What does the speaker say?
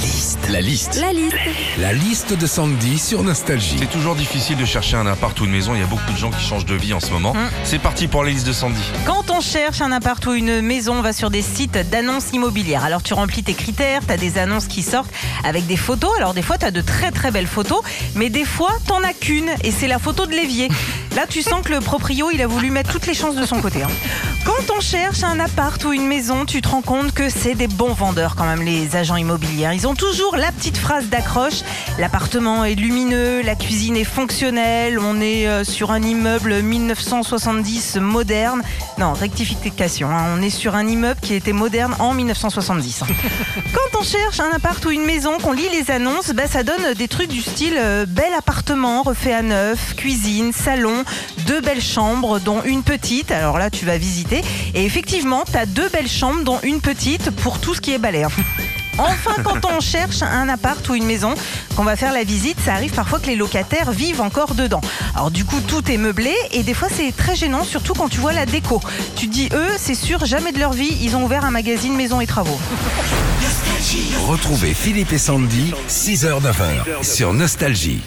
liste. La liste. La liste. La liste de Sandy sur Nostalgie. C'est toujours difficile de chercher un appart ou une maison. Il y a beaucoup de gens qui changent de vie en ce moment. Mm. C'est parti pour la liste de Sandy. Quand on cherche un appart ou une maison, on va sur des sites d'annonces immobilières. Alors tu remplis tes critères, tu as des annonces qui sortent avec des photos. Alors des fois tu as de très très belles photos, mais des fois t'en as qu'une et c'est la photo de l'évier. Là tu sens que le proprio il a voulu mettre toutes les chances de son côté. hein. Quand on cherche un appart ou une maison, tu te rends compte que c'est des bons vendeurs quand même les agents immobiliers. Ils ont toujours la petite phrase d'accroche. L'appartement est lumineux, la cuisine est fonctionnelle, on est euh, sur un immeuble 1970 moderne. Non, rectification, hein, on est sur un immeuble qui était moderne en 1970. Quand on cherche un appart ou une maison, qu'on lit les annonces, bah, ça donne des trucs du style euh, bel appartement refait à neuf, cuisine, salon, deux belles chambres dont une petite. Alors là, tu vas visiter. Et effectivement, tu as deux belles chambres dont une petite pour tout ce qui est balai. hein. Enfin, quand on cherche un appart ou une maison, qu'on va faire la visite, ça arrive parfois que les locataires vivent encore dedans. Alors du coup, tout est meublé et des fois c'est très gênant, surtout quand tu vois la déco. Tu te dis, eux, c'est sûr, jamais de leur vie, ils ont ouvert un magazine Maison et Travaux. Retrouvez Philippe et Sandy, 6h-9h sur Nostalgie.